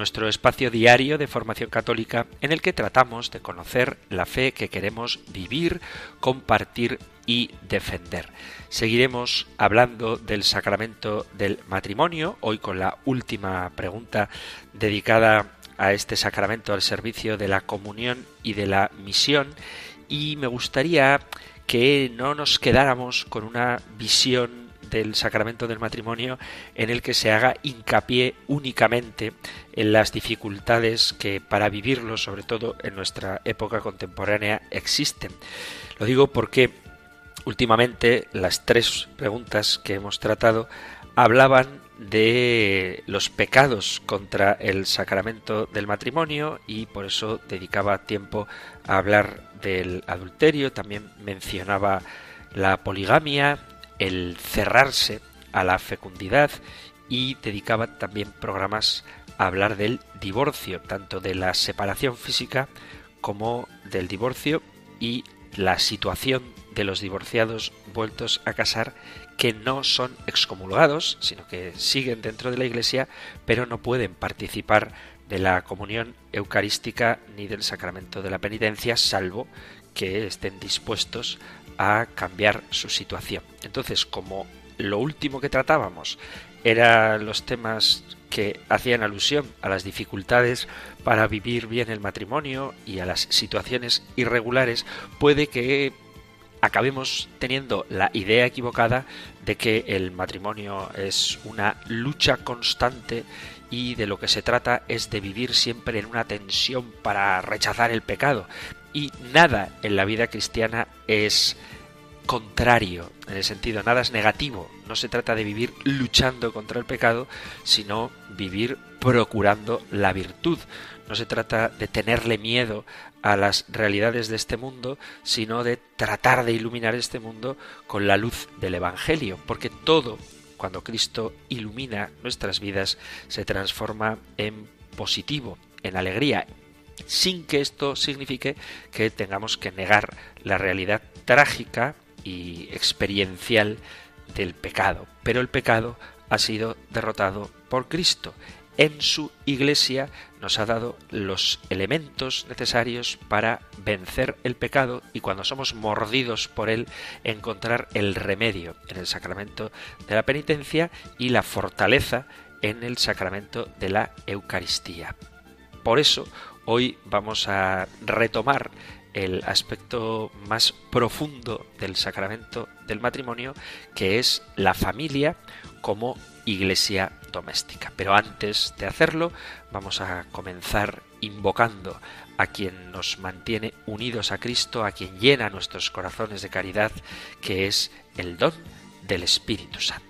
nuestro espacio diario de formación católica en el que tratamos de conocer la fe que queremos vivir, compartir y defender. Seguiremos hablando del sacramento del matrimonio, hoy con la última pregunta dedicada a este sacramento al servicio de la comunión y de la misión y me gustaría que no nos quedáramos con una visión del sacramento del matrimonio en el que se haga hincapié únicamente en las dificultades que para vivirlo, sobre todo en nuestra época contemporánea, existen. Lo digo porque Últimamente las tres preguntas que hemos tratado hablaban de los pecados contra el sacramento del matrimonio y por eso dedicaba tiempo a hablar del adulterio, también mencionaba la poligamia, el cerrarse a la fecundidad y dedicaba también programas a hablar del divorcio, tanto de la separación física como del divorcio y la situación de los divorciados vueltos a casar que no son excomulgados, sino que siguen dentro de la Iglesia, pero no pueden participar de la comunión eucarística ni del sacramento de la penitencia, salvo que estén dispuestos a cambiar su situación. Entonces, como lo último que tratábamos eran los temas que hacían alusión a las dificultades para vivir bien el matrimonio y a las situaciones irregulares, puede que acabemos teniendo la idea equivocada de que el matrimonio es una lucha constante y de lo que se trata es de vivir siempre en una tensión para rechazar el pecado. Y nada en la vida cristiana es contrario, en el sentido, nada es negativo. No se trata de vivir luchando contra el pecado, sino vivir procurando la virtud. No se trata de tenerle miedo a las realidades de este mundo, sino de tratar de iluminar este mundo con la luz del Evangelio, porque todo, cuando Cristo ilumina nuestras vidas, se transforma en positivo, en alegría, sin que esto signifique que tengamos que negar la realidad trágica y experiencial del pecado. Pero el pecado ha sido derrotado por Cristo. En su iglesia nos ha dado los elementos necesarios para vencer el pecado y cuando somos mordidos por él encontrar el remedio en el sacramento de la penitencia y la fortaleza en el sacramento de la Eucaristía. Por eso hoy vamos a retomar el aspecto más profundo del sacramento del matrimonio, que es la familia como iglesia doméstica. Pero antes de hacerlo, vamos a comenzar invocando a quien nos mantiene unidos a Cristo, a quien llena nuestros corazones de caridad, que es el don del Espíritu Santo.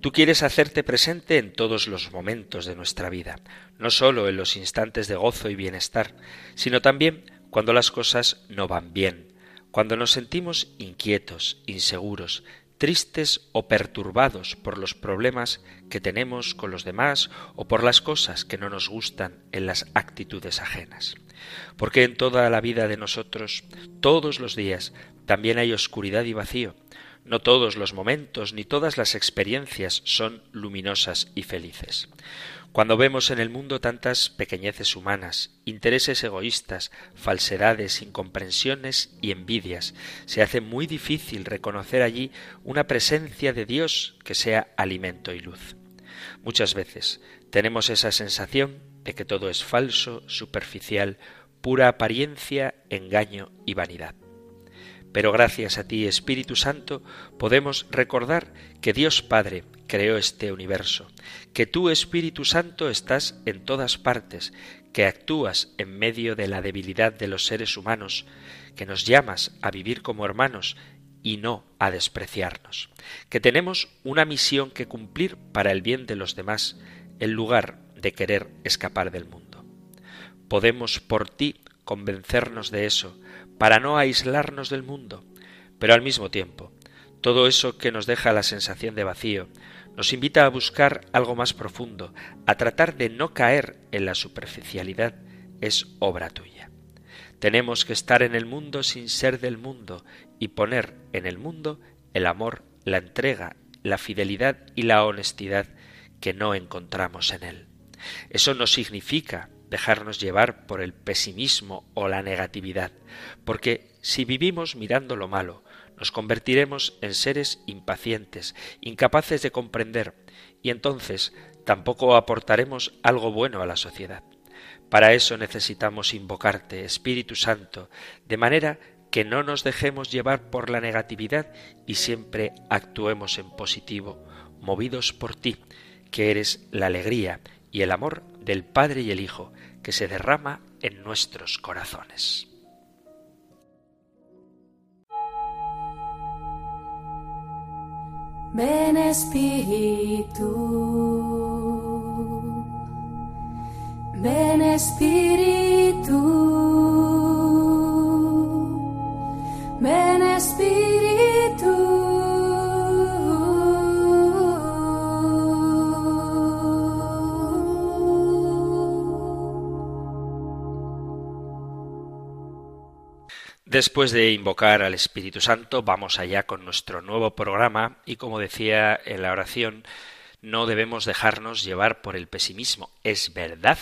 Tú quieres hacerte presente en todos los momentos de nuestra vida, no sólo en los instantes de gozo y bienestar, sino también cuando las cosas no van bien, cuando nos sentimos inquietos, inseguros, tristes o perturbados por los problemas que tenemos con los demás o por las cosas que no nos gustan en las actitudes ajenas. Porque en toda la vida de nosotros, todos los días, también hay oscuridad y vacío, no todos los momentos ni todas las experiencias son luminosas y felices. Cuando vemos en el mundo tantas pequeñeces humanas, intereses egoístas, falsedades, incomprensiones y envidias, se hace muy difícil reconocer allí una presencia de Dios que sea alimento y luz. Muchas veces tenemos esa sensación de que todo es falso, superficial, pura apariencia, engaño y vanidad. Pero gracias a ti, Espíritu Santo, podemos recordar que Dios Padre creó este universo, que tú, Espíritu Santo, estás en todas partes, que actúas en medio de la debilidad de los seres humanos, que nos llamas a vivir como hermanos y no a despreciarnos, que tenemos una misión que cumplir para el bien de los demás, en lugar de querer escapar del mundo. Podemos por ti convencernos de eso, para no aislarnos del mundo, pero al mismo tiempo, todo eso que nos deja la sensación de vacío, nos invita a buscar algo más profundo, a tratar de no caer en la superficialidad, es obra tuya. Tenemos que estar en el mundo sin ser del mundo y poner en el mundo el amor, la entrega, la fidelidad y la honestidad que no encontramos en él. Eso no significa dejarnos llevar por el pesimismo o la negatividad, porque si vivimos mirando lo malo, nos convertiremos en seres impacientes, incapaces de comprender, y entonces tampoco aportaremos algo bueno a la sociedad. Para eso necesitamos invocarte, Espíritu Santo, de manera que no nos dejemos llevar por la negatividad y siempre actuemos en positivo, movidos por ti, que eres la alegría y el amor del Padre y el Hijo, que se derrama en nuestros corazones. Ven Espíritu, ven Espíritu, Después de invocar al Espíritu Santo, vamos allá con nuestro nuevo programa y como decía en la oración, no debemos dejarnos llevar por el pesimismo. Es verdad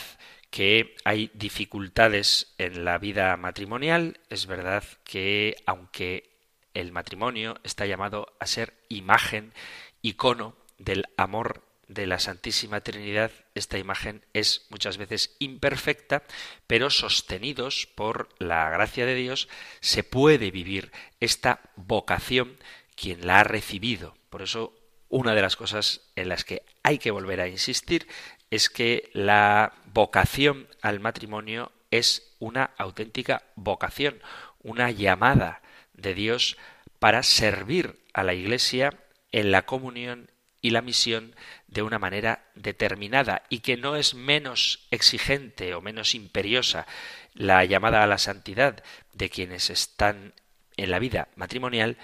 que hay dificultades en la vida matrimonial, es verdad que aunque el matrimonio está llamado a ser imagen, icono del amor de la Santísima Trinidad, esta imagen es muchas veces imperfecta, pero sostenidos por la gracia de Dios, se puede vivir esta vocación quien la ha recibido. Por eso, una de las cosas en las que hay que volver a insistir es que la vocación al matrimonio es una auténtica vocación, una llamada de Dios para servir a la Iglesia en la comunión y la misión de una manera determinada y que no es menos exigente o menos imperiosa la llamada a la santidad de quienes están en la vida matrimonial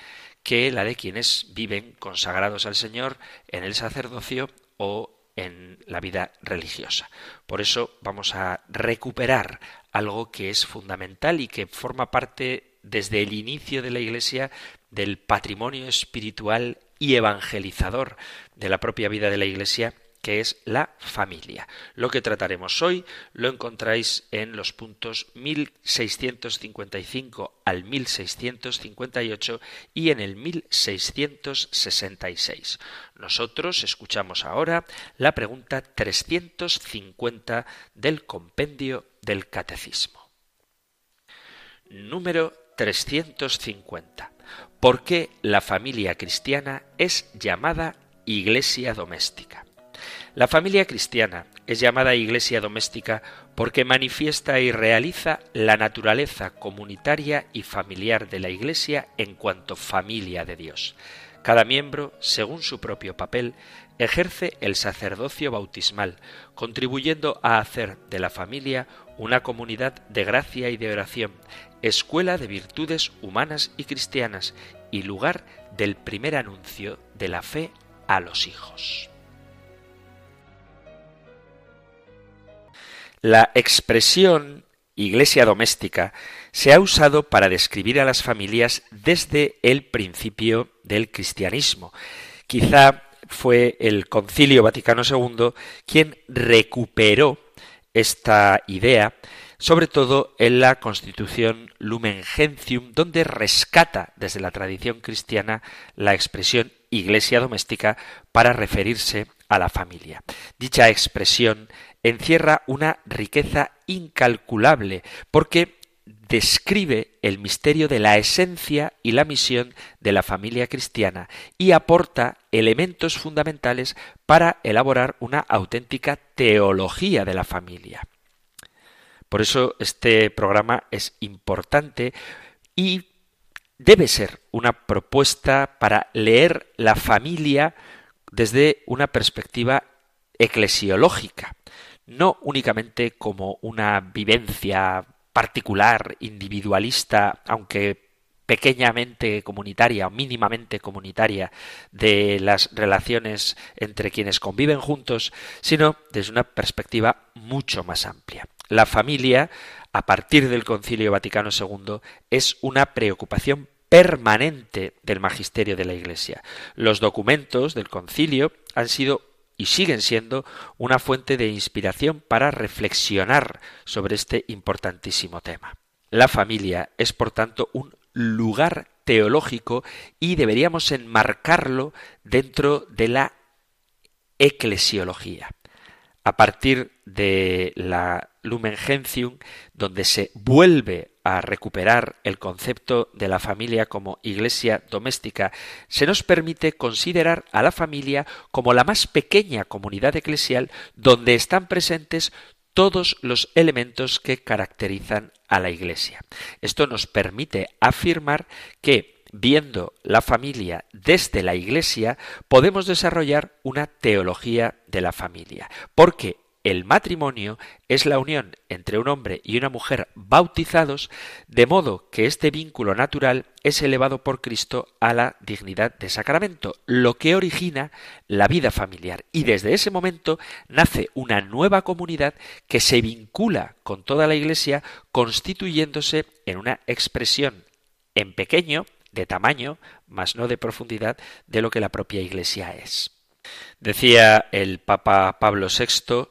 que la de quienes viven consagrados al Señor en el sacerdocio o en la vida religiosa. Por eso vamos a recuperar algo que es fundamental y que forma parte desde el inicio de la Iglesia del patrimonio espiritual y evangelizador de la propia vida de la Iglesia, que es la familia. Lo que trataremos hoy lo encontráis en los puntos 1655 al 1658 y en el 1666. Nosotros escuchamos ahora la pregunta 350 del compendio del Catecismo. Número 350. ¿Por qué la familia cristiana es llamada iglesia doméstica? La familia cristiana es llamada iglesia doméstica porque manifiesta y realiza la naturaleza comunitaria y familiar de la iglesia en cuanto familia de Dios. Cada miembro, según su propio papel, ejerce el sacerdocio bautismal, contribuyendo a hacer de la familia una comunidad de gracia y de oración, escuela de virtudes humanas y cristianas y lugar del primer anuncio de la fe a los hijos. La expresión iglesia doméstica se ha usado para describir a las familias desde el principio del cristianismo. Quizá fue el Concilio Vaticano II quien recuperó esta idea sobre todo en la Constitución Lumen Gentium, donde rescata desde la tradición cristiana la expresión iglesia doméstica para referirse a la familia. Dicha expresión encierra una riqueza incalculable porque describe el misterio de la esencia y la misión de la familia cristiana y aporta elementos fundamentales para elaborar una auténtica teología de la familia. Por eso este programa es importante y debe ser una propuesta para leer la familia desde una perspectiva eclesiológica, no únicamente como una vivencia particular, individualista, aunque pequeñamente comunitaria o mínimamente comunitaria de las relaciones entre quienes conviven juntos, sino desde una perspectiva mucho más amplia. La familia, a partir del Concilio Vaticano II, es una preocupación permanente del magisterio de la Iglesia. Los documentos del concilio han sido y siguen siendo una fuente de inspiración para reflexionar sobre este importantísimo tema. La familia es, por tanto, un lugar teológico y deberíamos enmarcarlo dentro de la eclesiología. A partir de la Lumen Gentium, donde se vuelve a recuperar el concepto de la familia como iglesia doméstica, se nos permite considerar a la familia como la más pequeña comunidad eclesial donde están presentes todos los elementos que caracterizan a la iglesia. Esto nos permite afirmar que viendo la familia desde la Iglesia, podemos desarrollar una teología de la familia, porque el matrimonio es la unión entre un hombre y una mujer bautizados, de modo que este vínculo natural es elevado por Cristo a la dignidad de sacramento, lo que origina la vida familiar. Y desde ese momento nace una nueva comunidad que se vincula con toda la Iglesia, constituyéndose en una expresión en pequeño, de tamaño, mas no de profundidad, de lo que la propia Iglesia es. Decía el Papa Pablo VI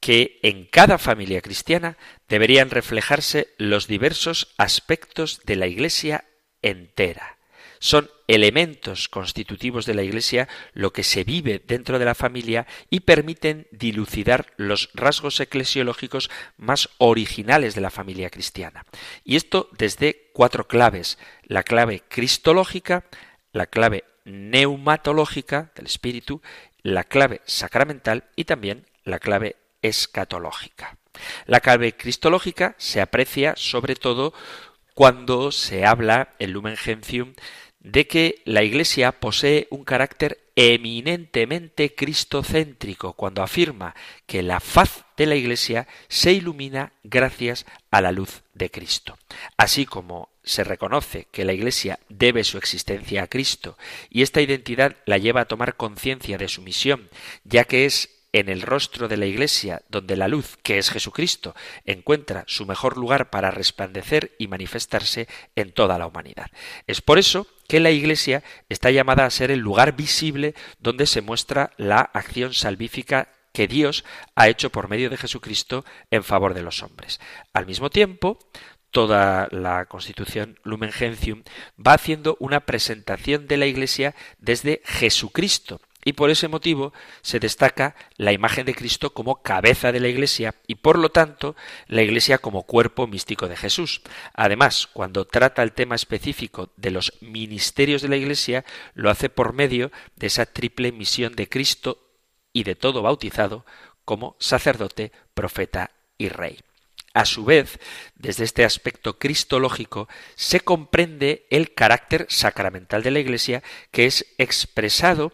que en cada familia cristiana deberían reflejarse los diversos aspectos de la Iglesia entera. Son elementos constitutivos de la Iglesia lo que se vive dentro de la familia y permiten dilucidar los rasgos eclesiológicos más originales de la familia cristiana. Y esto desde cuatro claves. La clave cristológica, la clave neumatológica del espíritu, la clave sacramental y también la clave escatológica. La clave cristológica se aprecia sobre todo cuando se habla en Lumen Gentium de que la Iglesia posee un carácter eminentemente cristocéntrico, cuando afirma que la faz de la Iglesia se ilumina gracias a la luz de Cristo. Así como se reconoce que la Iglesia debe su existencia a Cristo y esta identidad la lleva a tomar conciencia de su misión, ya que es en el rostro de la Iglesia, donde la luz, que es Jesucristo, encuentra su mejor lugar para resplandecer y manifestarse en toda la humanidad. Es por eso que la Iglesia está llamada a ser el lugar visible donde se muestra la acción salvífica que Dios ha hecho por medio de Jesucristo en favor de los hombres. Al mismo tiempo, toda la Constitución Lumen Gentium va haciendo una presentación de la Iglesia desde Jesucristo, y por ese motivo se destaca la imagen de Cristo como cabeza de la Iglesia y por lo tanto la Iglesia como cuerpo místico de Jesús. Además, cuando trata el tema específico de los ministerios de la Iglesia, lo hace por medio de esa triple misión de Cristo y de todo bautizado como sacerdote, profeta y rey. A su vez, desde este aspecto cristológico, se comprende el carácter sacramental de la Iglesia que es expresado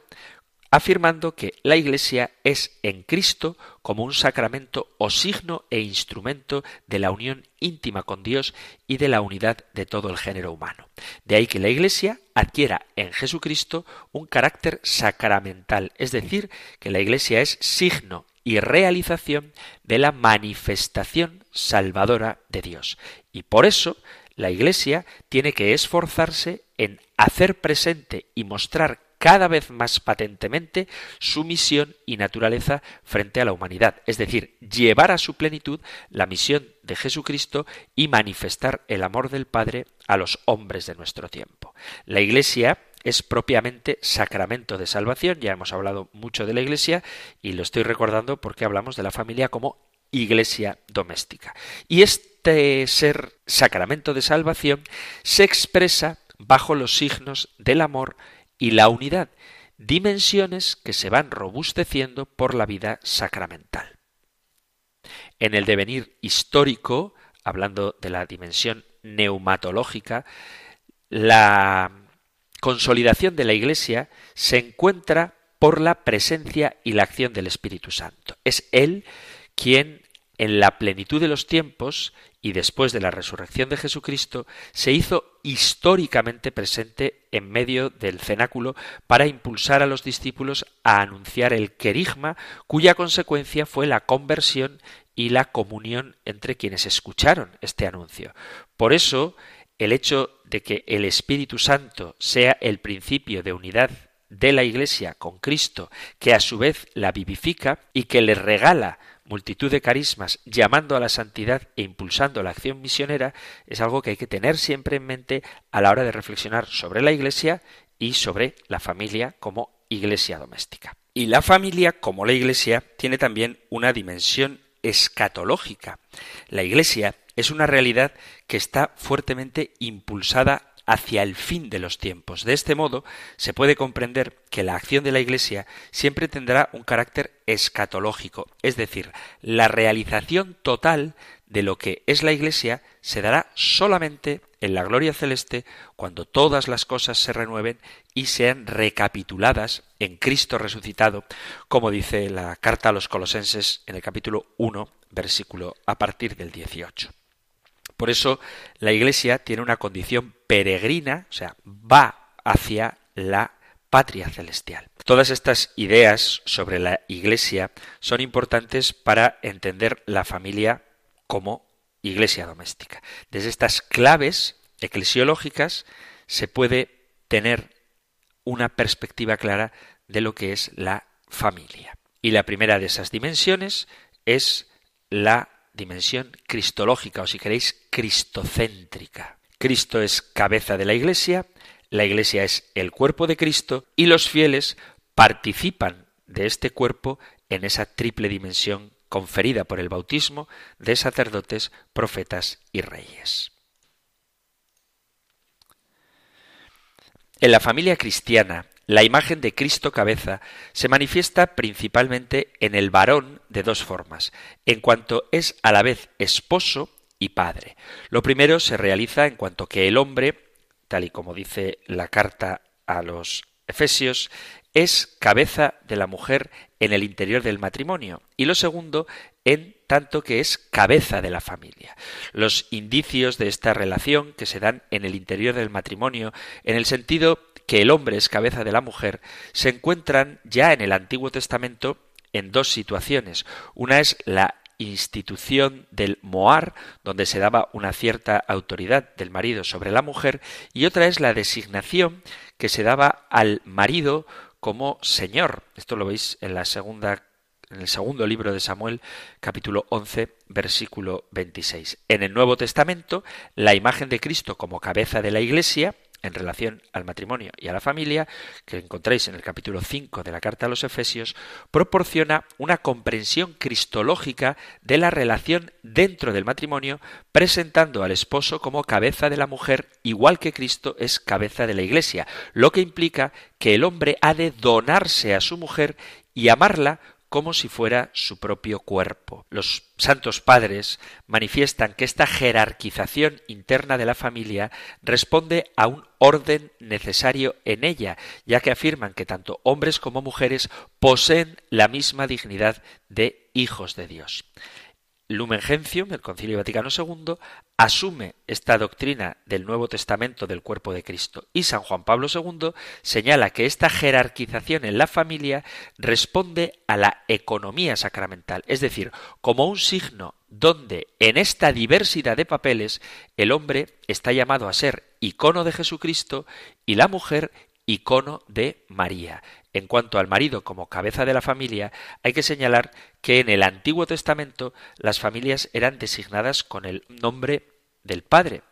afirmando que la Iglesia es en Cristo como un sacramento o signo e instrumento de la unión íntima con Dios y de la unidad de todo el género humano. De ahí que la Iglesia adquiera en Jesucristo un carácter sacramental, es decir, que la Iglesia es signo y realización de la manifestación salvadora de Dios. Y por eso la Iglesia tiene que esforzarse en hacer presente y mostrar cada vez más patentemente su misión y naturaleza frente a la humanidad, es decir, llevar a su plenitud la misión de Jesucristo y manifestar el amor del Padre a los hombres de nuestro tiempo. La Iglesia es propiamente sacramento de salvación. Ya hemos hablado mucho de la Iglesia y lo estoy recordando porque hablamos de la familia como iglesia doméstica. Y este ser sacramento de salvación se expresa bajo los signos del amor y la unidad, dimensiones que se van robusteciendo por la vida sacramental. En el devenir histórico, hablando de la dimensión neumatológica, la consolidación de la Iglesia se encuentra por la presencia y la acción del Espíritu Santo. Es Él quien, en la plenitud de los tiempos y después de la resurrección de Jesucristo, se hizo históricamente presente en medio del cenáculo para impulsar a los discípulos a anunciar el querigma, cuya consecuencia fue la conversión y la comunión entre quienes escucharon este anuncio. Por eso, el hecho de que el Espíritu Santo sea el principio de unidad de la Iglesia con Cristo, que a su vez la vivifica y que le regala multitud de carismas llamando a la santidad e impulsando la acción misionera, es algo que hay que tener siempre en mente a la hora de reflexionar sobre la Iglesia y sobre la familia como iglesia doméstica. Y la familia, como la Iglesia, tiene también una dimensión escatológica. La Iglesia es una realidad que está fuertemente impulsada hacia el fin de los tiempos. De este modo, se puede comprender que la acción de la Iglesia siempre tendrá un carácter escatológico, es decir, la realización total de lo que es la Iglesia se dará solamente en la gloria celeste cuando todas las cosas se renueven y sean recapituladas en Cristo resucitado, como dice la carta a los colosenses en el capítulo 1, versículo a partir del 18. Por eso la Iglesia tiene una condición peregrina, o sea, va hacia la patria celestial. Todas estas ideas sobre la Iglesia son importantes para entender la familia como iglesia doméstica. Desde estas claves eclesiológicas se puede tener una perspectiva clara de lo que es la familia. Y la primera de esas dimensiones es la dimensión cristológica o si queréis cristocéntrica. Cristo es cabeza de la Iglesia, la Iglesia es el cuerpo de Cristo y los fieles participan de este cuerpo en esa triple dimensión conferida por el bautismo de sacerdotes, profetas y reyes. En la familia cristiana, la imagen de Cristo cabeza se manifiesta principalmente en el varón de dos formas, en cuanto es a la vez esposo y padre. Lo primero se realiza en cuanto que el hombre, tal y como dice la carta a los Efesios, es cabeza de la mujer en el interior del matrimonio y lo segundo en tanto que es cabeza de la familia. Los indicios de esta relación que se dan en el interior del matrimonio en el sentido que el hombre es cabeza de la mujer se encuentran ya en el Antiguo Testamento en dos situaciones. Una es la institución del Moar, donde se daba una cierta autoridad del marido sobre la mujer, y otra es la designación que se daba al marido como Señor. Esto lo veis en la segunda en el segundo libro de Samuel, capítulo 11, versículo 26. En el Nuevo Testamento, la imagen de Cristo como cabeza de la Iglesia en relación al matrimonio y a la familia, que encontráis en el capítulo 5 de la carta a los Efesios, proporciona una comprensión cristológica de la relación dentro del matrimonio, presentando al esposo como cabeza de la mujer, igual que Cristo es cabeza de la Iglesia, lo que implica que el hombre ha de donarse a su mujer y amarla como si fuera su propio cuerpo. Los santos padres manifiestan que esta jerarquización interna de la familia responde a un orden necesario en ella, ya que afirman que tanto hombres como mujeres poseen la misma dignidad de hijos de Dios. Lumen Gentium, el Concilio Vaticano II, asume esta doctrina del Nuevo Testamento del cuerpo de Cristo y San Juan Pablo II señala que esta jerarquización en la familia responde a la economía sacramental, es decir, como un signo donde en esta diversidad de papeles el hombre está llamado a ser icono de Jesucristo y la mujer icono de María. En cuanto al marido como cabeza de la familia, hay que señalar que en el Antiguo Testamento las familias eran designadas con el nombre del padre.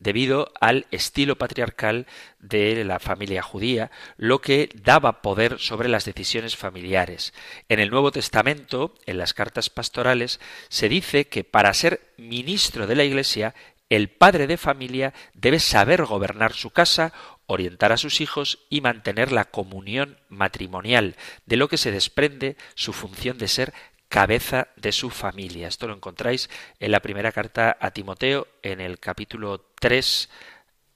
debido al estilo patriarcal de la familia judía, lo que daba poder sobre las decisiones familiares. En el Nuevo Testamento, en las cartas pastorales, se dice que para ser ministro de la Iglesia, el padre de familia debe saber gobernar su casa, orientar a sus hijos y mantener la comunión matrimonial, de lo que se desprende su función de ser cabeza de su familia. Esto lo encontráis en la primera carta a Timoteo, en el capítulo 3,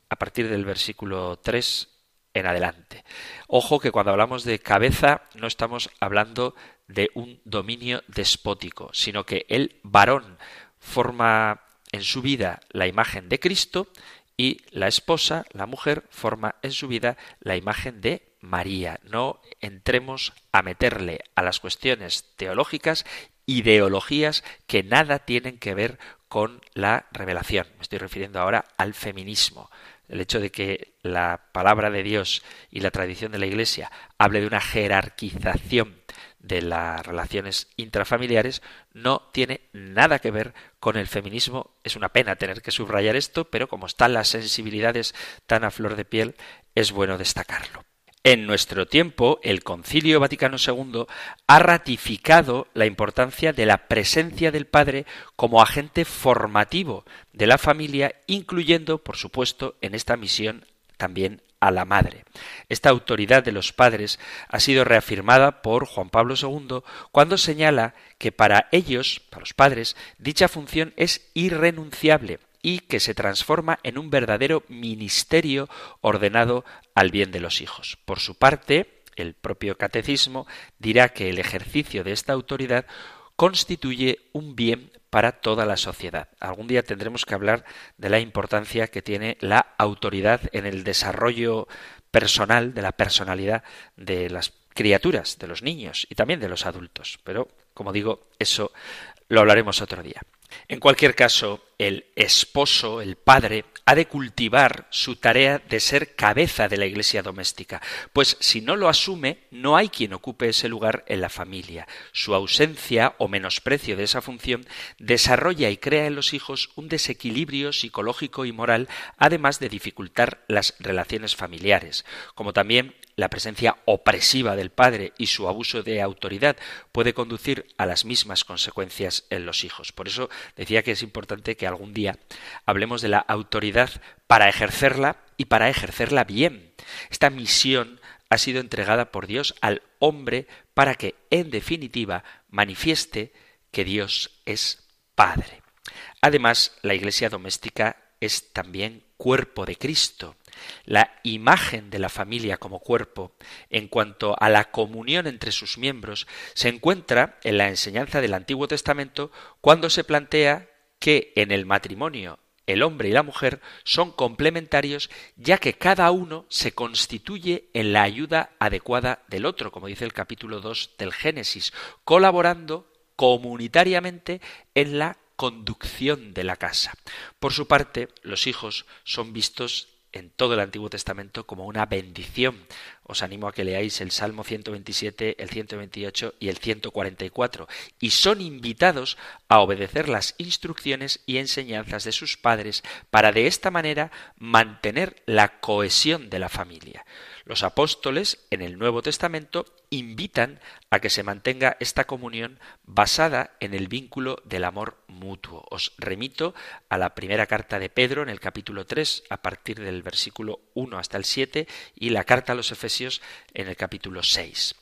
a partir del versículo 3 en adelante. Ojo que cuando hablamos de cabeza no estamos hablando de un dominio despótico, sino que el varón forma en su vida la imagen de Cristo y la esposa, la mujer, forma en su vida la imagen de María. No entremos a meterle a las cuestiones teológicas ideologías que nada tienen que ver con la revelación. Me estoy refiriendo ahora al feminismo. El hecho de que la palabra de Dios y la tradición de la Iglesia hable de una jerarquización de las relaciones intrafamiliares no tiene nada que ver con el feminismo. Es una pena tener que subrayar esto, pero como están las sensibilidades tan a flor de piel, es bueno destacarlo. En nuestro tiempo, el Concilio Vaticano II ha ratificado la importancia de la presencia del padre como agente formativo de la familia, incluyendo, por supuesto, en esta misión también a la madre. Esta autoridad de los padres ha sido reafirmada por Juan Pablo II cuando señala que para ellos, para los padres, dicha función es irrenunciable y que se transforma en un verdadero ministerio ordenado al bien de los hijos. Por su parte, el propio catecismo dirá que el ejercicio de esta autoridad constituye un bien para toda la sociedad. Algún día tendremos que hablar de la importancia que tiene la autoridad en el desarrollo personal, de la personalidad de las criaturas, de los niños y también de los adultos. Pero, como digo, eso lo hablaremos otro día. En cualquier caso, el esposo, el padre, ha de cultivar su tarea de ser cabeza de la iglesia doméstica, pues si no lo asume, no hay quien ocupe ese lugar en la familia. Su ausencia o menosprecio de esa función desarrolla y crea en los hijos un desequilibrio psicológico y moral, además de dificultar las relaciones familiares, como también la presencia opresiva del padre y su abuso de autoridad puede conducir a las mismas consecuencias en los hijos. Por eso decía que es importante que algún día hablemos de la autoridad para ejercerla y para ejercerla bien. Esta misión ha sido entregada por Dios al hombre para que, en definitiva, manifieste que Dios es Padre. Además, la Iglesia doméstica es también cuerpo de Cristo. La imagen de la familia como cuerpo, en cuanto a la comunión entre sus miembros, se encuentra en la enseñanza del Antiguo Testamento cuando se plantea que en el matrimonio el hombre y la mujer son complementarios ya que cada uno se constituye en la ayuda adecuada del otro, como dice el capítulo 2 del Génesis, colaborando comunitariamente en la conducción de la casa. Por su parte, los hijos son vistos en todo el Antiguo Testamento como una bendición. Os animo a que leáis el Salmo 127, el 128 y el 144, y son invitados a obedecer las instrucciones y enseñanzas de sus padres para de esta manera mantener la cohesión de la familia. Los apóstoles en el Nuevo Testamento invitan a que se mantenga esta comunión basada en el vínculo del amor mutuo. Os remito a la primera carta de Pedro en el capítulo 3 a partir del versículo 1 hasta el 7 y la carta a los Efesios en el capítulo 6.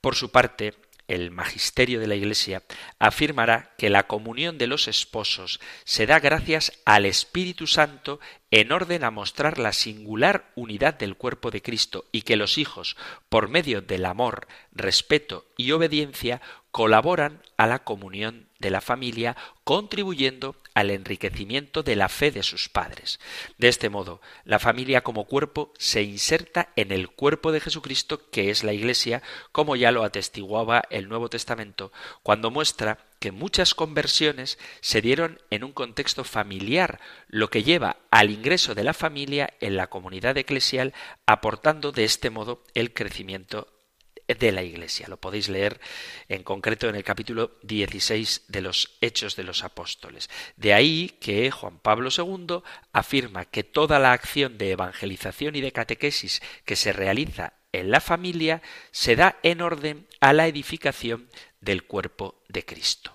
Por su parte, el magisterio de la Iglesia afirmará que la comunión de los esposos se da gracias al Espíritu Santo en orden a mostrar la singular unidad del cuerpo de Cristo y que los hijos, por medio del amor, respeto y obediencia, colaboran a la comunión de la familia, contribuyendo al enriquecimiento de la fe de sus padres. De este modo, la familia como cuerpo se inserta en el cuerpo de Jesucristo, que es la Iglesia, como ya lo atestiguaba el Nuevo Testamento, cuando muestra que muchas conversiones se dieron en un contexto familiar, lo que lleva al ingreso de la familia en la comunidad eclesial, aportando de este modo el crecimiento de la Iglesia. Lo podéis leer en concreto en el capítulo 16 de los Hechos de los Apóstoles. De ahí que Juan Pablo II afirma que toda la acción de evangelización y de catequesis que se realiza en la familia se da en orden a la edificación del cuerpo de Cristo.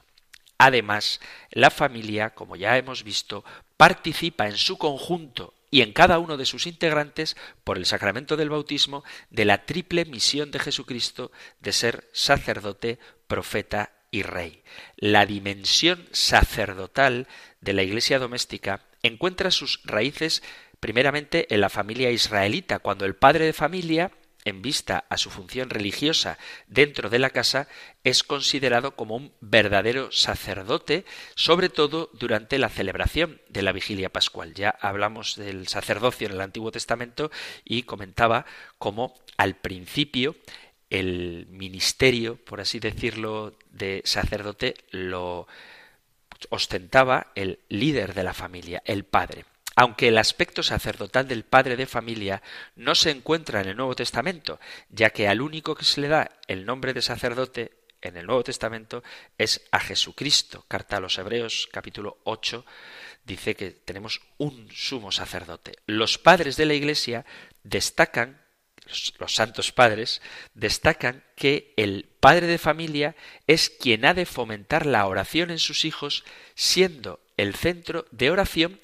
Además, la familia, como ya hemos visto, participa en su conjunto y en cada uno de sus integrantes, por el sacramento del bautismo, de la triple misión de Jesucristo de ser sacerdote, profeta y rey. La dimensión sacerdotal de la Iglesia doméstica encuentra sus raíces primeramente en la familia israelita, cuando el padre de familia en vista a su función religiosa dentro de la casa, es considerado como un verdadero sacerdote, sobre todo durante la celebración de la vigilia pascual. Ya hablamos del sacerdocio en el Antiguo Testamento y comentaba cómo al principio el ministerio, por así decirlo, de sacerdote lo ostentaba el líder de la familia, el padre. Aunque el aspecto sacerdotal del padre de familia no se encuentra en el Nuevo Testamento, ya que al único que se le da el nombre de sacerdote en el Nuevo Testamento es a Jesucristo. Carta a los Hebreos capítulo 8 dice que tenemos un sumo sacerdote. Los padres de la Iglesia destacan, los, santos padres, destacan que el padre de familia es quien ha de fomentar la oración en sus hijos, siendo el centro de oración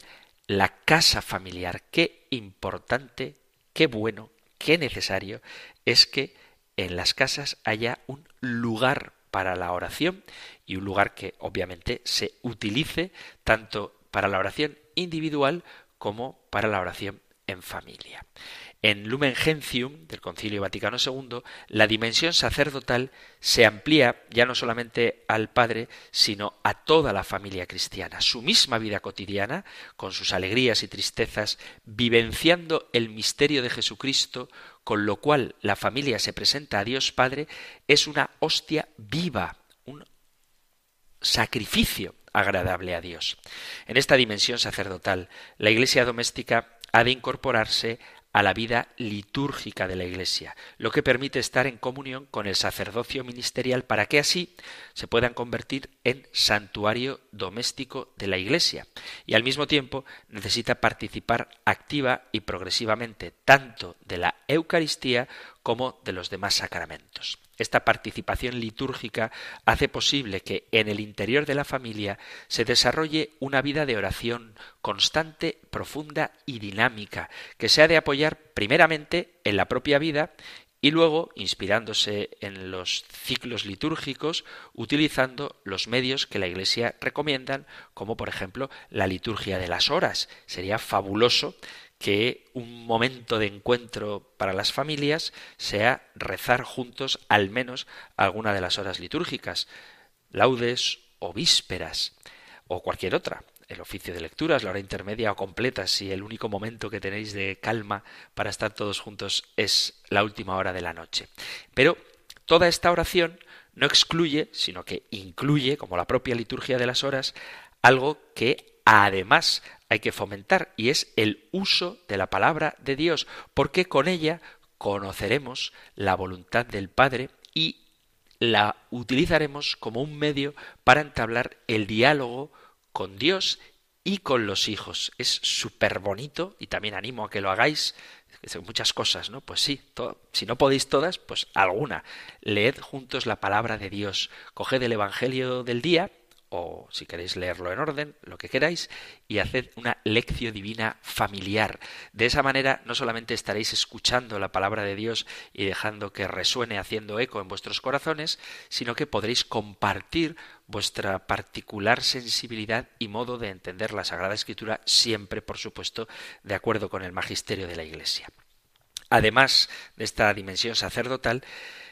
la casa familiar. Qué importante, qué bueno, qué necesario es que en las casas haya un lugar para la oración y un lugar que obviamente se utilice tanto para la oración individual como para la oración en familia. En Lumen Gentium del Concilio Vaticano II, la dimensión sacerdotal se amplía ya no solamente al Padre, sino a toda la familia cristiana. Su misma vida cotidiana, con sus alegrías y tristezas, vivenciando el misterio de Jesucristo, con lo cual la familia se presenta a Dios Padre, es una hostia viva, un sacrificio agradable a Dios. En esta dimensión sacerdotal, la Iglesia doméstica ha de incorporarse a la vida litúrgica de la Iglesia, lo que permite estar en comunión con el sacerdocio ministerial para que así se puedan convertir en santuario doméstico de la Iglesia. Y al mismo tiempo necesita participar activa y progresivamente tanto de la Eucaristía como de los demás sacramentos. Esta participación litúrgica hace posible que en el interior de la familia se desarrolle una vida de oración constante, profunda y dinámica, que se ha de apoyar primeramente en la propia vida y luego, inspirándose en los ciclos litúrgicos, utilizando los medios que la Iglesia recomiendan, como por ejemplo la liturgia de las horas. Sería fabuloso que un momento de encuentro para las familias sea rezar juntos al menos alguna de las horas litúrgicas, laudes o vísperas o cualquier otra, el oficio de lecturas, la hora intermedia o completa, si el único momento que tenéis de calma para estar todos juntos es la última hora de la noche. Pero toda esta oración no excluye, sino que incluye, como la propia liturgia de las horas, algo que además hay que fomentar y es el uso de la palabra de Dios, porque con ella conoceremos la voluntad del Padre y la utilizaremos como un medio para entablar el diálogo con Dios y con los hijos. Es súper bonito y también animo a que lo hagáis. Muchas cosas, ¿no? Pues sí, si no podéis todas, pues alguna. Leed juntos la palabra de Dios. Coged el Evangelio del día o si queréis leerlo en orden, lo que queráis, y haced una lección divina familiar. De esa manera no solamente estaréis escuchando la palabra de Dios y dejando que resuene haciendo eco en vuestros corazones, sino que podréis compartir vuestra particular sensibilidad y modo de entender la Sagrada Escritura, siempre, por supuesto, de acuerdo con el magisterio de la Iglesia. Además de esta dimensión sacerdotal,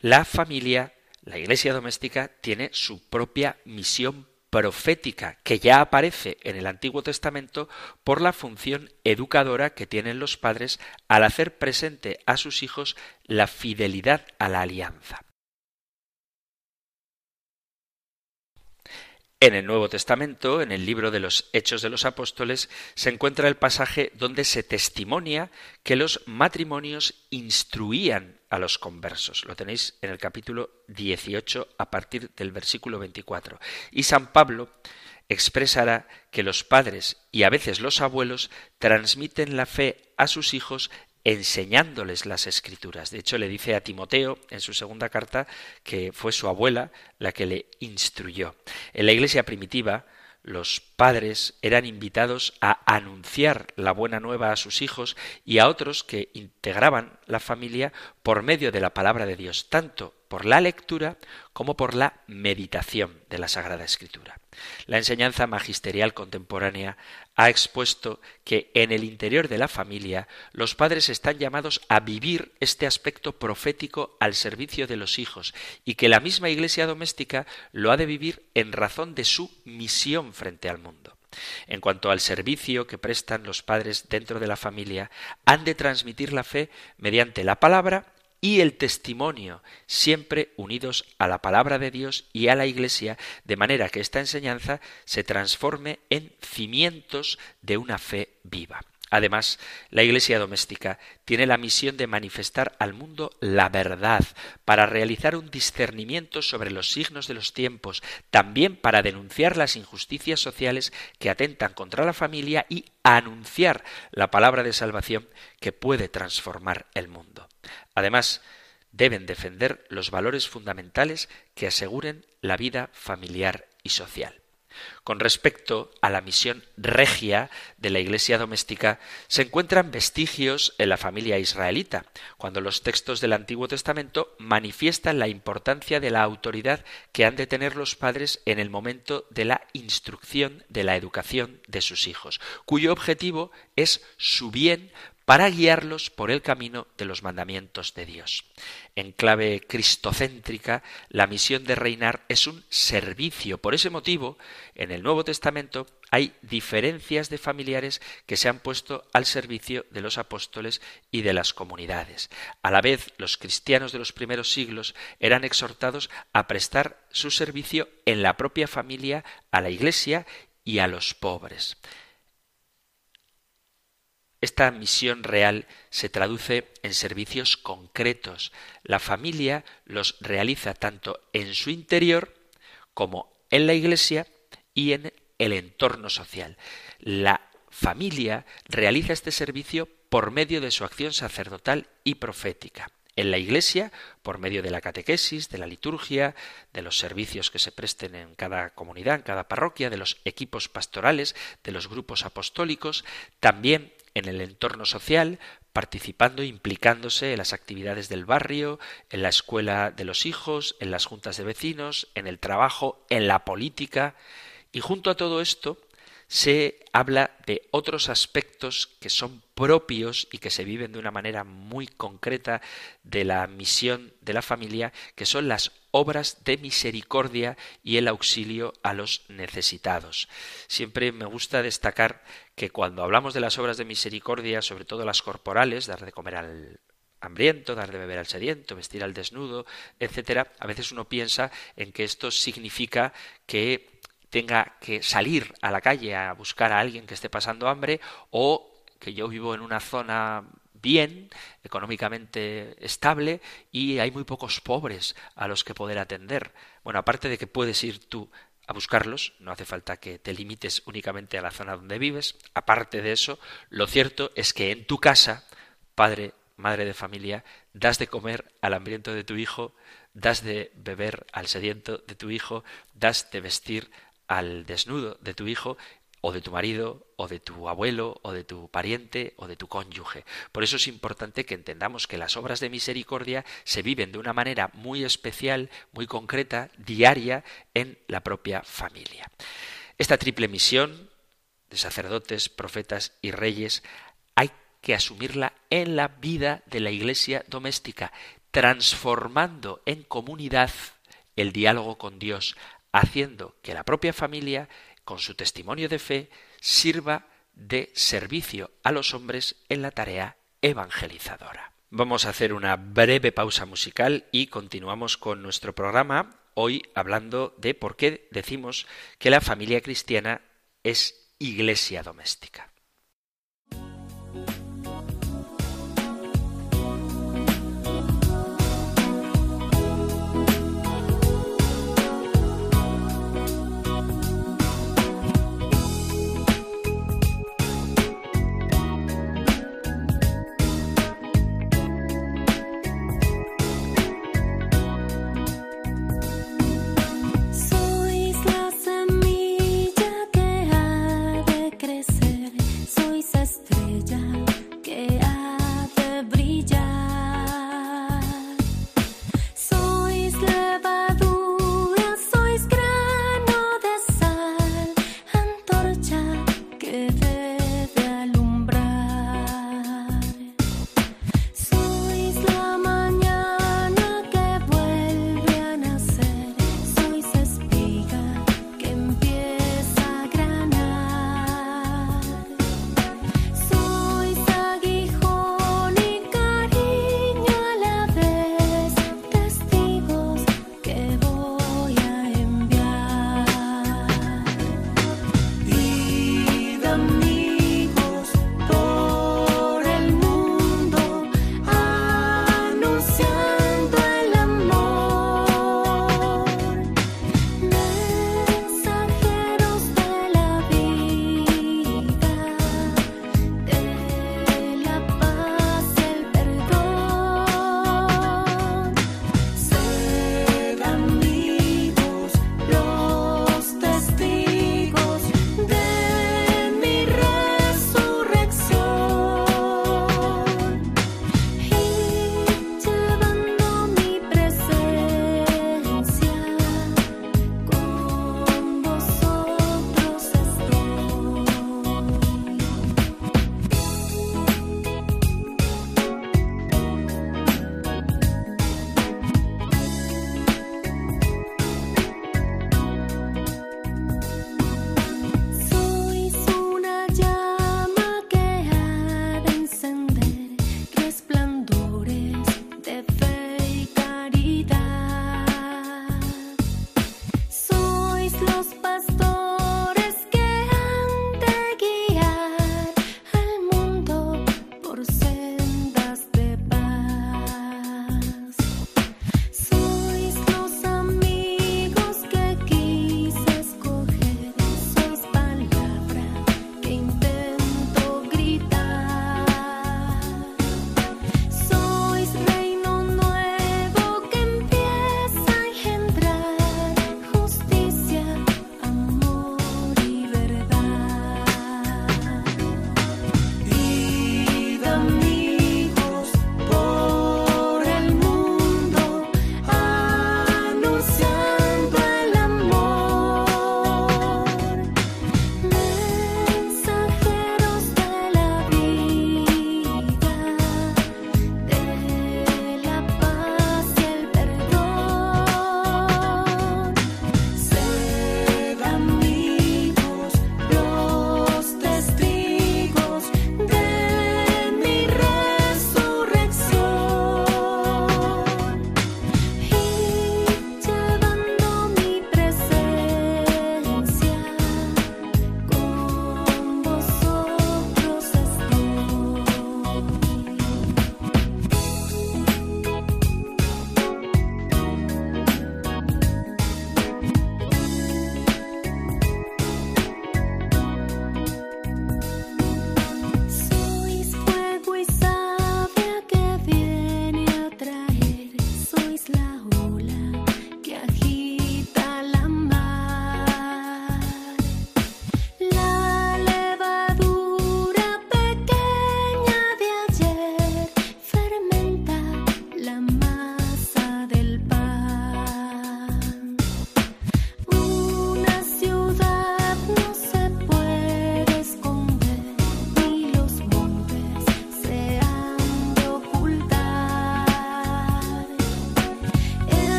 la familia la iglesia doméstica tiene su propia misión profética que ya aparece en el Antiguo Testamento por la función educadora que tienen los padres al hacer presente a sus hijos la fidelidad a la alianza. En el Nuevo Testamento, en el libro de los Hechos de los Apóstoles, se encuentra el pasaje donde se testimonia que los matrimonios instruían a los conversos. Lo tenéis en el capítulo 18 a partir del versículo 24. Y San Pablo expresará que los padres y a veces los abuelos transmiten la fe a sus hijos enseñándoles las escrituras. De hecho, le dice a Timoteo en su segunda carta que fue su abuela la que le instruyó. En la iglesia primitiva, los padres eran invitados a anunciar la buena nueva a sus hijos y a otros que integraban la familia por medio de la palabra de Dios, tanto por la lectura como por la meditación de la Sagrada Escritura. La enseñanza magisterial contemporánea ha expuesto que en el interior de la familia los padres están llamados a vivir este aspecto profético al servicio de los hijos y que la misma Iglesia doméstica lo ha de vivir en razón de su misión frente al mundo. En cuanto al servicio que prestan los padres dentro de la familia, han de transmitir la fe mediante la palabra y el testimonio, siempre unidos a la palabra de Dios y a la Iglesia, de manera que esta enseñanza se transforme en cimientos de una fe viva. Además, la Iglesia doméstica tiene la misión de manifestar al mundo la verdad, para realizar un discernimiento sobre los signos de los tiempos, también para denunciar las injusticias sociales que atentan contra la familia y anunciar la palabra de salvación que puede transformar el mundo. Además, deben defender los valores fundamentales que aseguren la vida familiar y social. Con respecto a la misión regia de la Iglesia doméstica, se encuentran vestigios en la familia israelita, cuando los textos del Antiguo Testamento manifiestan la importancia de la autoridad que han de tener los padres en el momento de la instrucción, de la educación de sus hijos, cuyo objetivo es su bien para guiarlos por el camino de los mandamientos de Dios. En clave cristocéntrica, la misión de reinar es un servicio. Por ese motivo, en el Nuevo Testamento hay diferencias de familiares que se han puesto al servicio de los apóstoles y de las comunidades. A la vez, los cristianos de los primeros siglos eran exhortados a prestar su servicio en la propia familia a la Iglesia y a los pobres. Esta misión real se traduce en servicios concretos. La familia los realiza tanto en su interior como en la iglesia y en el entorno social. La familia realiza este servicio por medio de su acción sacerdotal y profética. En la Iglesia, por medio de la catequesis, de la liturgia, de los servicios que se presten en cada comunidad, en cada parroquia, de los equipos pastorales, de los grupos apostólicos, también en el entorno social, participando, implicándose en las actividades del barrio, en la escuela de los hijos, en las juntas de vecinos, en el trabajo, en la política. Y junto a todo esto se habla de otros aspectos que son propios y que se viven de una manera muy concreta de la misión de la familia, que son las obras de misericordia y el auxilio a los necesitados. Siempre me gusta destacar que cuando hablamos de las obras de misericordia, sobre todo las corporales, dar de comer al hambriento, dar de beber al sediento, vestir al desnudo, etcétera, a veces uno piensa en que esto significa que tenga que salir a la calle a buscar a alguien que esté pasando hambre o que yo vivo en una zona bien, económicamente estable y hay muy pocos pobres a los que poder atender. Bueno, aparte de que puedes ir tú a buscarlos, no hace falta que te limites únicamente a la zona donde vives, aparte de eso, lo cierto es que en tu casa, padre, madre de familia, das de comer al hambriento de tu hijo, das de beber al sediento de tu hijo, das de vestir al desnudo de tu hijo o de tu marido, o de tu abuelo, o de tu pariente, o de tu cónyuge. Por eso es importante que entendamos que las obras de misericordia se viven de una manera muy especial, muy concreta, diaria, en la propia familia. Esta triple misión de sacerdotes, profetas y reyes hay que asumirla en la vida de la iglesia doméstica, transformando en comunidad el diálogo con Dios, haciendo que la propia familia con su testimonio de fe, sirva de servicio a los hombres en la tarea evangelizadora. Vamos a hacer una breve pausa musical y continuamos con nuestro programa, hoy hablando de por qué decimos que la familia cristiana es iglesia doméstica.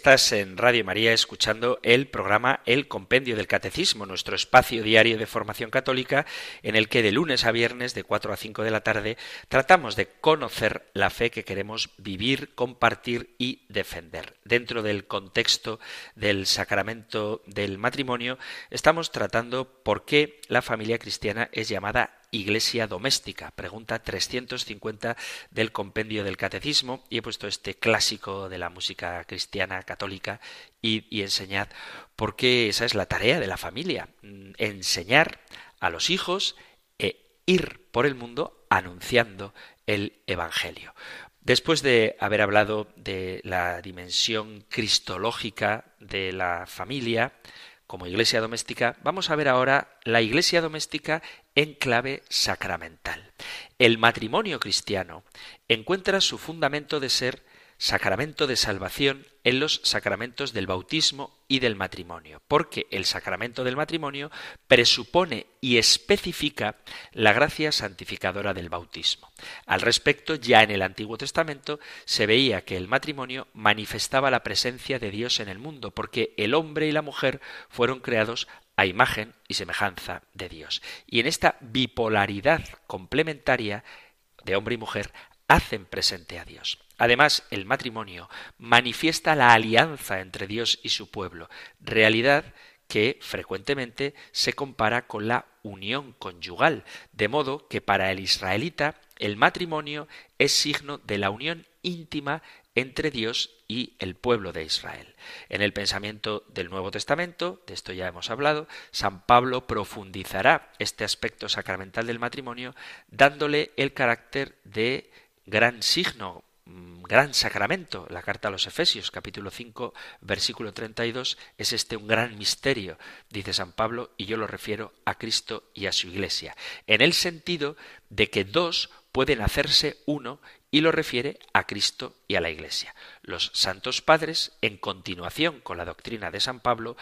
Estás en Radio María escuchando el programa El Compendio del Catecismo, nuestro espacio diario de formación católica en el que de lunes a viernes de 4 a 5 de la tarde tratamos de conocer la fe que queremos vivir, compartir y defender. Dentro del contexto del sacramento del matrimonio estamos tratando por qué la familia cristiana es llamada iglesia doméstica. Pregunta 350 del compendio del catecismo y he puesto este clásico de la música cristiana católica y, y enseñad porque esa es la tarea de la familia, mm, enseñar a los hijos e ir por el mundo anunciando el Evangelio. Después de haber hablado de la dimensión cristológica de la familia, como iglesia doméstica, vamos a ver ahora la iglesia doméstica en clave sacramental. El matrimonio cristiano encuentra su fundamento de ser sacramento de salvación en los sacramentos del bautismo y del matrimonio, porque el sacramento del matrimonio presupone y especifica la gracia santificadora del bautismo. Al respecto, ya en el Antiguo Testamento se veía que el matrimonio manifestaba la presencia de Dios en el mundo, porque el hombre y la mujer fueron creados a imagen y semejanza de Dios. Y en esta bipolaridad complementaria de hombre y mujer hacen presente a Dios. Además, el matrimonio manifiesta la alianza entre Dios y su pueblo, realidad que frecuentemente se compara con la unión conyugal, de modo que para el israelita el matrimonio es signo de la unión íntima entre Dios y el pueblo de Israel. En el pensamiento del Nuevo Testamento, de esto ya hemos hablado, San Pablo profundizará este aspecto sacramental del matrimonio dándole el carácter de gran signo gran sacramento. La carta a los Efesios, capítulo 5, versículo 32, es este un gran misterio, dice San Pablo, y yo lo refiero a Cristo y a su Iglesia, en el sentido de que dos pueden hacerse uno y lo refiere a Cristo y a la Iglesia. Los santos padres, en continuación con la doctrina de San Pablo,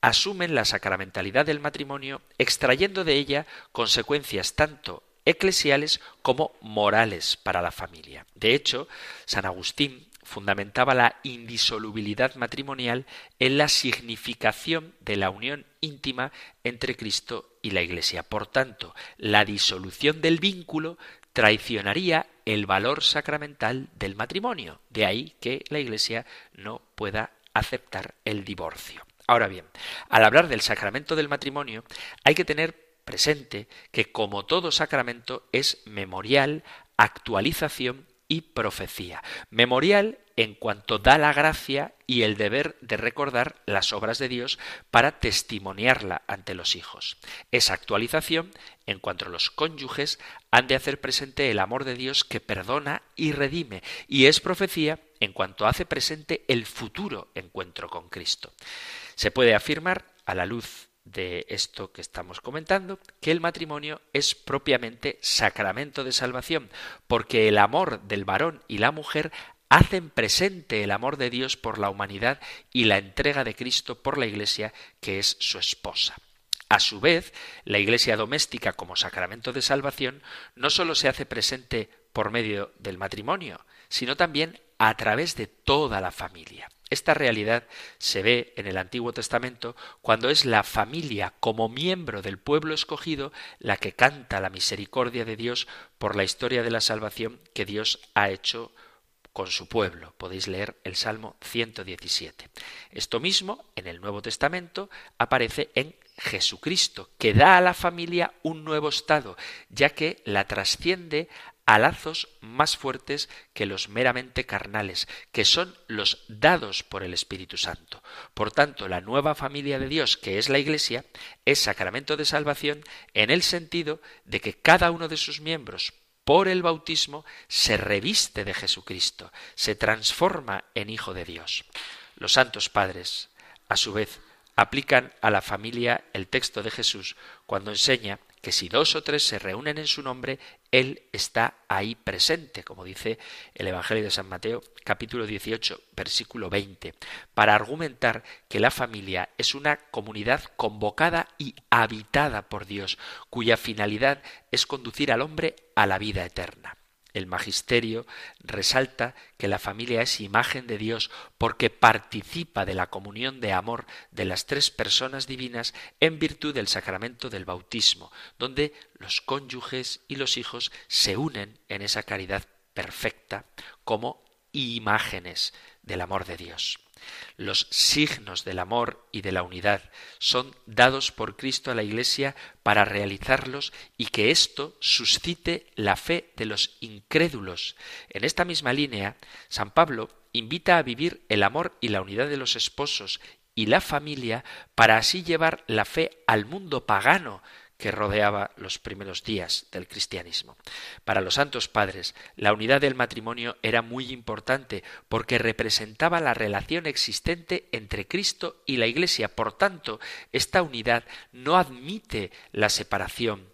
asumen la sacramentalidad del matrimonio, extrayendo de ella consecuencias tanto eclesiales como morales para la familia. De hecho, San Agustín fundamentaba la indisolubilidad matrimonial en la significación de la unión íntima entre Cristo y la Iglesia. Por tanto, la disolución del vínculo traicionaría el valor sacramental del matrimonio. De ahí que la Iglesia no pueda aceptar el divorcio. Ahora bien, al hablar del sacramento del matrimonio, hay que tener presente que como todo sacramento es memorial, actualización y profecía. Memorial en cuanto da la gracia y el deber de recordar las obras de Dios para testimoniarla ante los hijos. Es actualización en cuanto los cónyuges han de hacer presente el amor de Dios que perdona y redime, y es profecía en cuanto hace presente el futuro encuentro con Cristo. Se puede afirmar, a la luz de esto que estamos comentando, que el matrimonio es propiamente sacramento de salvación, porque el amor del varón y la mujer hacen presente el amor de Dios por la humanidad y la entrega de Cristo por la Iglesia, que es su esposa. A su vez, la Iglesia doméstica como sacramento de salvación no sólo se hace presente por medio del matrimonio, sino también a través de toda la familia. Esta realidad se ve en el Antiguo Testamento cuando es la familia como miembro del pueblo escogido la que canta la misericordia de Dios por la historia de la salvación que Dios ha hecho con su pueblo. Podéis leer el Salmo 117. Esto mismo en el Nuevo Testamento aparece en Jesucristo, que da a la familia un nuevo estado, ya que la trasciende a lazos más fuertes que los meramente carnales, que son los dados por el Espíritu Santo. Por tanto, la nueva familia de Dios, que es la Iglesia, es sacramento de salvación en el sentido de que cada uno de sus miembros, por el bautismo, se reviste de Jesucristo, se transforma en Hijo de Dios. Los santos padres, a su vez, aplican a la familia el texto de Jesús cuando enseña que si dos o tres se reúnen en su nombre, Él está ahí presente, como dice el Evangelio de San Mateo capítulo 18 versículo 20, para argumentar que la familia es una comunidad convocada y habitada por Dios, cuya finalidad es conducir al hombre a la vida eterna. El magisterio resalta que la familia es imagen de Dios porque participa de la comunión de amor de las tres personas divinas en virtud del sacramento del bautismo, donde los cónyuges y los hijos se unen en esa caridad perfecta como imágenes del amor de Dios. Los signos del amor y de la unidad son dados por Cristo a la Iglesia para realizarlos y que esto suscite la fe de los incrédulos. En esta misma línea, San Pablo invita a vivir el amor y la unidad de los esposos y la familia para así llevar la fe al mundo pagano que rodeaba los primeros días del cristianismo. Para los santos padres, la unidad del matrimonio era muy importante porque representaba la relación existente entre Cristo y la Iglesia. Por tanto, esta unidad no admite la separación,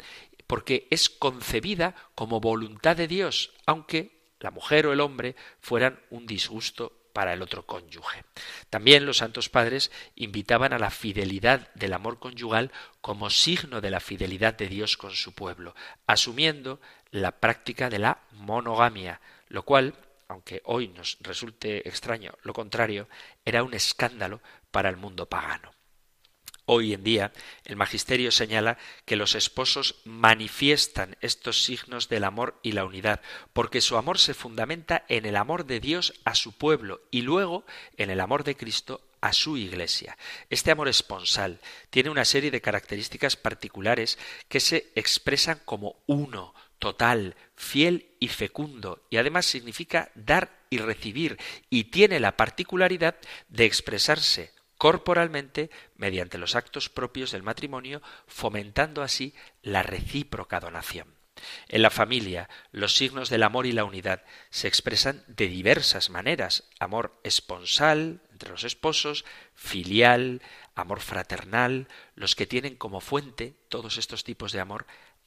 porque es concebida como voluntad de Dios, aunque la mujer o el hombre fueran un disgusto para el otro cónyuge. También los santos padres invitaban a la fidelidad del amor conyugal como signo de la fidelidad de Dios con su pueblo, asumiendo la práctica de la monogamia, lo cual, aunque hoy nos resulte extraño lo contrario, era un escándalo para el mundo pagano. Hoy en día el magisterio señala que los esposos manifiestan estos signos del amor y la unidad, porque su amor se fundamenta en el amor de Dios a su pueblo y luego en el amor de Cristo a su iglesia. Este amor esponsal tiene una serie de características particulares que se expresan como uno, total, fiel y fecundo, y además significa dar y recibir, y tiene la particularidad de expresarse corporalmente mediante los actos propios del matrimonio, fomentando así la recíproca donación. En la familia, los signos del amor y la unidad se expresan de diversas maneras. Amor esponsal entre los esposos, filial, amor fraternal, los que tienen como fuente todos estos tipos de amor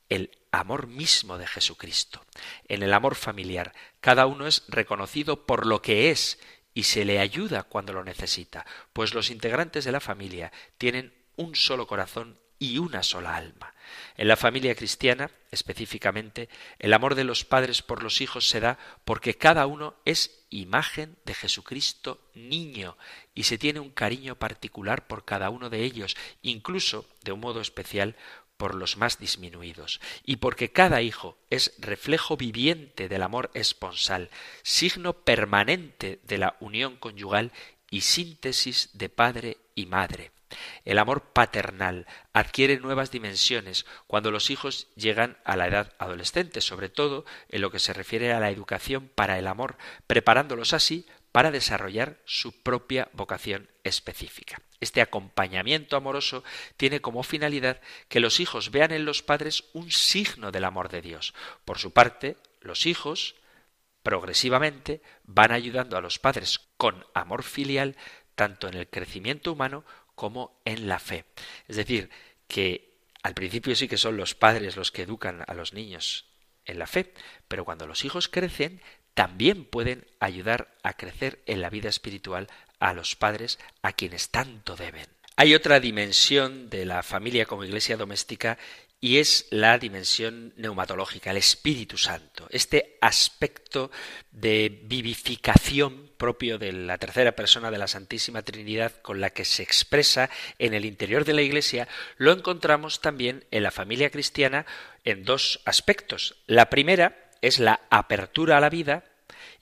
el amor mismo de Jesucristo. En el amor familiar, cada uno es reconocido por lo que es y se le ayuda cuando lo necesita, pues los integrantes de la familia tienen un solo corazón y una sola alma. En la familia cristiana, específicamente, el amor de los padres por los hijos se da porque cada uno es imagen de Jesucristo niño y se tiene un cariño particular por cada uno de ellos, incluso, de un modo especial, por los más disminuidos, y porque cada hijo es reflejo viviente del amor esponsal, signo permanente de la unión conyugal y síntesis de padre y madre. El amor paternal adquiere nuevas dimensiones cuando los hijos llegan a la edad adolescente, sobre todo en lo que se refiere a la educación para el amor, preparándolos así para desarrollar su propia vocación específica. Este acompañamiento amoroso tiene como finalidad que los hijos vean en los padres un signo del amor de Dios. Por su parte, los hijos, progresivamente, van ayudando a los padres con amor filial tanto en el crecimiento humano como en la fe. Es decir, que al principio sí que son los padres los que educan a los niños en la fe, pero cuando los hijos crecen, también pueden ayudar a crecer en la vida espiritual a los padres a quienes tanto deben. Hay otra dimensión de la familia como iglesia doméstica y es la dimensión neumatológica, el Espíritu Santo, este aspecto de vivificación propio de la tercera persona de la Santísima Trinidad con la que se expresa en el interior de la Iglesia, lo encontramos también en la familia cristiana en dos aspectos. La primera es la apertura a la vida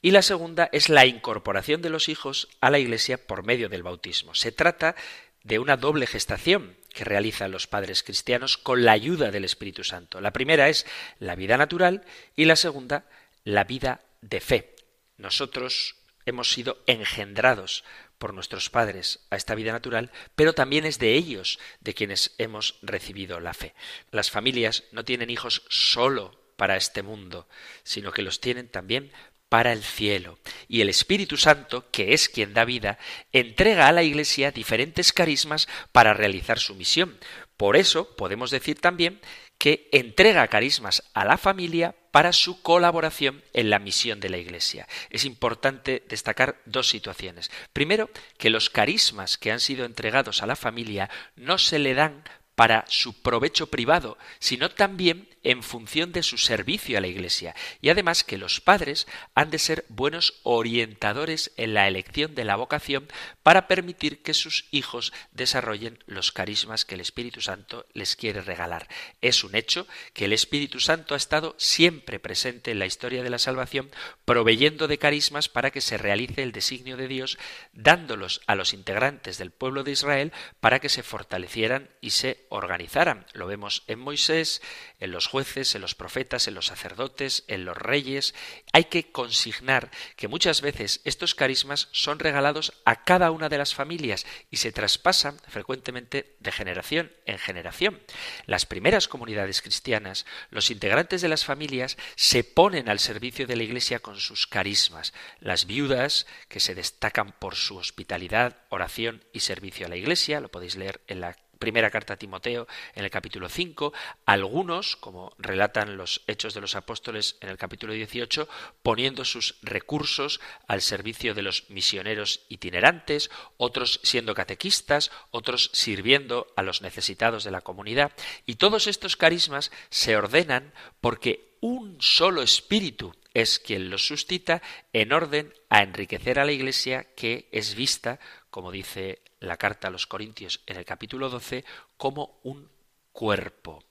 y la segunda es la incorporación de los hijos a la Iglesia por medio del bautismo. Se trata de una doble gestación que realizan los padres cristianos con la ayuda del Espíritu Santo. La primera es la vida natural y la segunda la vida de fe. Nosotros hemos sido engendrados por nuestros padres a esta vida natural, pero también es de ellos de quienes hemos recibido la fe. Las familias no tienen hijos solo para este mundo, sino que los tienen también para el cielo. Y el Espíritu Santo, que es quien da vida, entrega a la Iglesia diferentes carismas para realizar su misión. Por eso podemos decir también que entrega carismas a la familia para su colaboración en la misión de la Iglesia. Es importante destacar dos situaciones. Primero, que los carismas que han sido entregados a la familia no se le dan para su provecho privado, sino también en función de su servicio a la Iglesia y además que los padres han de ser buenos orientadores en la elección de la vocación para permitir que sus hijos desarrollen los carismas que el Espíritu Santo les quiere regalar. Es un hecho que el Espíritu Santo ha estado siempre presente en la historia de la salvación, proveyendo de carismas para que se realice el designio de Dios, dándolos a los integrantes del pueblo de Israel para que se fortalecieran y se organizaran. Lo vemos en Moisés, en los jueces, en los profetas, en los sacerdotes, en los reyes. Hay que consignar que muchas veces estos carismas son regalados a cada una de las familias y se traspasan frecuentemente de generación en generación. Las primeras comunidades cristianas, los integrantes de las familias se ponen al servicio de la Iglesia con sus carismas. Las viudas, que se destacan por su hospitalidad, oración y servicio a la Iglesia, lo podéis leer en la primera carta a Timoteo en el capítulo 5, algunos, como relatan los Hechos de los Apóstoles en el capítulo 18, poniendo sus recursos al servicio de los misioneros itinerantes, otros siendo catequistas, otros sirviendo a los necesitados de la comunidad, y todos estos carismas se ordenan porque un solo espíritu es quien los suscita en orden a enriquecer a la Iglesia que es vista, como dice la carta a los Corintios en el capítulo 12 como un cuerpo.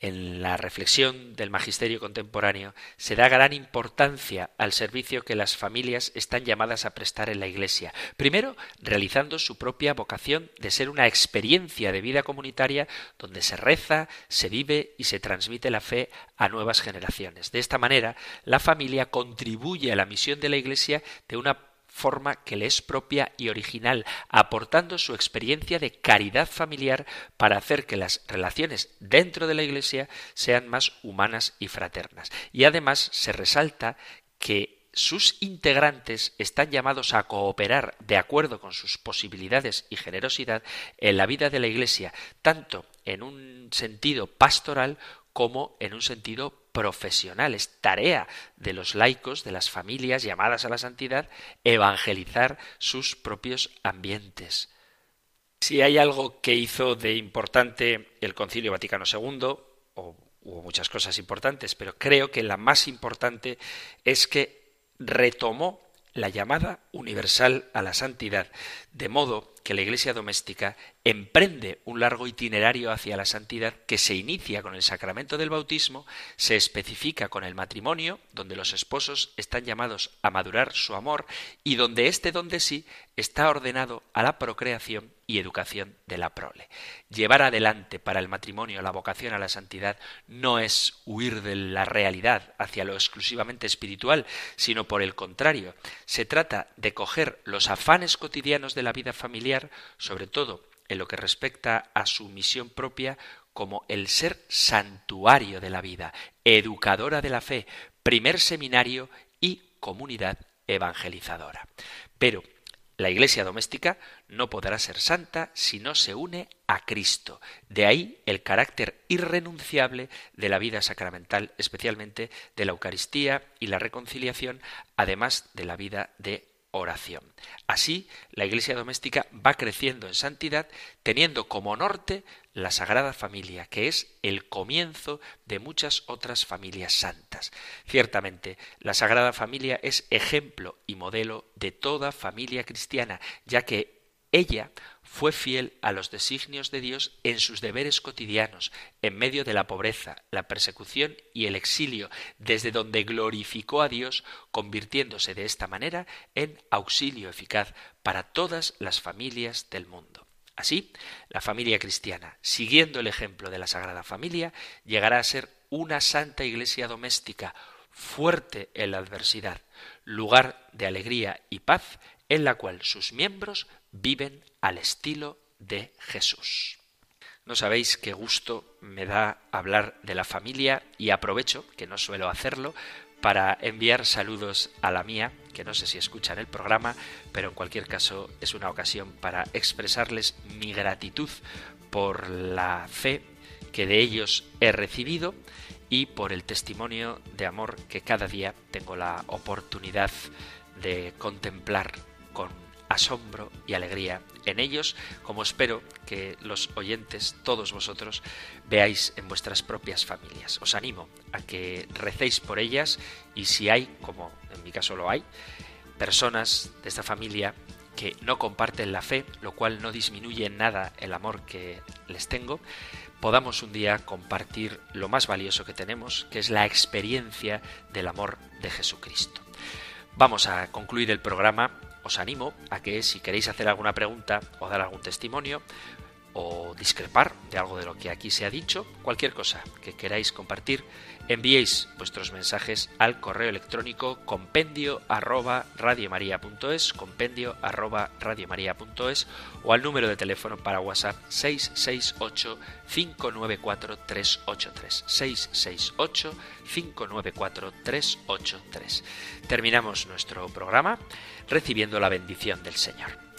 En la reflexión del magisterio contemporáneo se da gran importancia al servicio que las familias están llamadas a prestar en la Iglesia. Primero, realizando su propia vocación de ser una experiencia de vida comunitaria donde se reza, se vive y se transmite la fe a nuevas generaciones. De esta manera, la familia contribuye a la misión de la Iglesia de una forma que le es propia y original, aportando su experiencia de caridad familiar para hacer que las relaciones dentro de la Iglesia sean más humanas y fraternas. Y además se resalta que sus integrantes están llamados a cooperar de acuerdo con sus posibilidades y generosidad en la vida de la Iglesia, tanto en un sentido pastoral como en un sentido profesional, es tarea de los laicos, de las familias llamadas a la santidad, evangelizar sus propios ambientes. Si hay algo que hizo de importante el Concilio Vaticano II, o hubo muchas cosas importantes, pero creo que la más importante es que retomó la llamada universal a la santidad, de modo que la Iglesia doméstica emprende un largo itinerario hacia la santidad que se inicia con el sacramento del bautismo, se especifica con el matrimonio, donde los esposos están llamados a madurar su amor y donde este don de sí está ordenado a la procreación y educación de la prole. Llevar adelante para el matrimonio la vocación a la santidad no es huir de la realidad hacia lo exclusivamente espiritual, sino por el contrario, se trata de coger los afanes cotidianos de la vida familiar, sobre todo en lo que respecta a su misión propia como el ser santuario de la vida, educadora de la fe, primer seminario y comunidad evangelizadora. Pero la iglesia doméstica no podrá ser santa si no se une a Cristo. De ahí el carácter irrenunciable de la vida sacramental, especialmente de la Eucaristía y la reconciliación, además de la vida de oración. Así, la Iglesia doméstica va creciendo en santidad, teniendo como norte la Sagrada Familia, que es el comienzo de muchas otras familias santas. Ciertamente, la Sagrada Familia es ejemplo y modelo de toda familia cristiana, ya que ella fue fiel a los designios de Dios en sus deberes cotidianos, en medio de la pobreza, la persecución y el exilio, desde donde glorificó a Dios, convirtiéndose de esta manera en auxilio eficaz para todas las familias del mundo. Así, la familia cristiana, siguiendo el ejemplo de la Sagrada Familia, llegará a ser una santa iglesia doméstica, fuerte en la adversidad, lugar de alegría y paz, en la cual sus miembros viven al estilo de Jesús. No sabéis qué gusto me da hablar de la familia y aprovecho, que no suelo hacerlo, para enviar saludos a la mía, que no sé si escuchan el programa, pero en cualquier caso es una ocasión para expresarles mi gratitud por la fe que de ellos he recibido y por el testimonio de amor que cada día tengo la oportunidad de contemplar con asombro y alegría en ellos, como espero que los oyentes, todos vosotros, veáis en vuestras propias familias. Os animo a que recéis por ellas y si hay, como en mi caso lo hay, personas de esta familia que no comparten la fe, lo cual no disminuye en nada el amor que les tengo, podamos un día compartir lo más valioso que tenemos, que es la experiencia del amor de Jesucristo. Vamos a concluir el programa. Os animo a que si queréis hacer alguna pregunta o dar algún testimonio, o discrepar de algo de lo que aquí se ha dicho, cualquier cosa que queráis compartir, enviéis vuestros mensajes al correo electrónico compendio arroba compendio arroba radiomaria.es o al número de teléfono para WhatsApp 668 594 383 668 594 383. Terminamos nuestro programa recibiendo la bendición del Señor.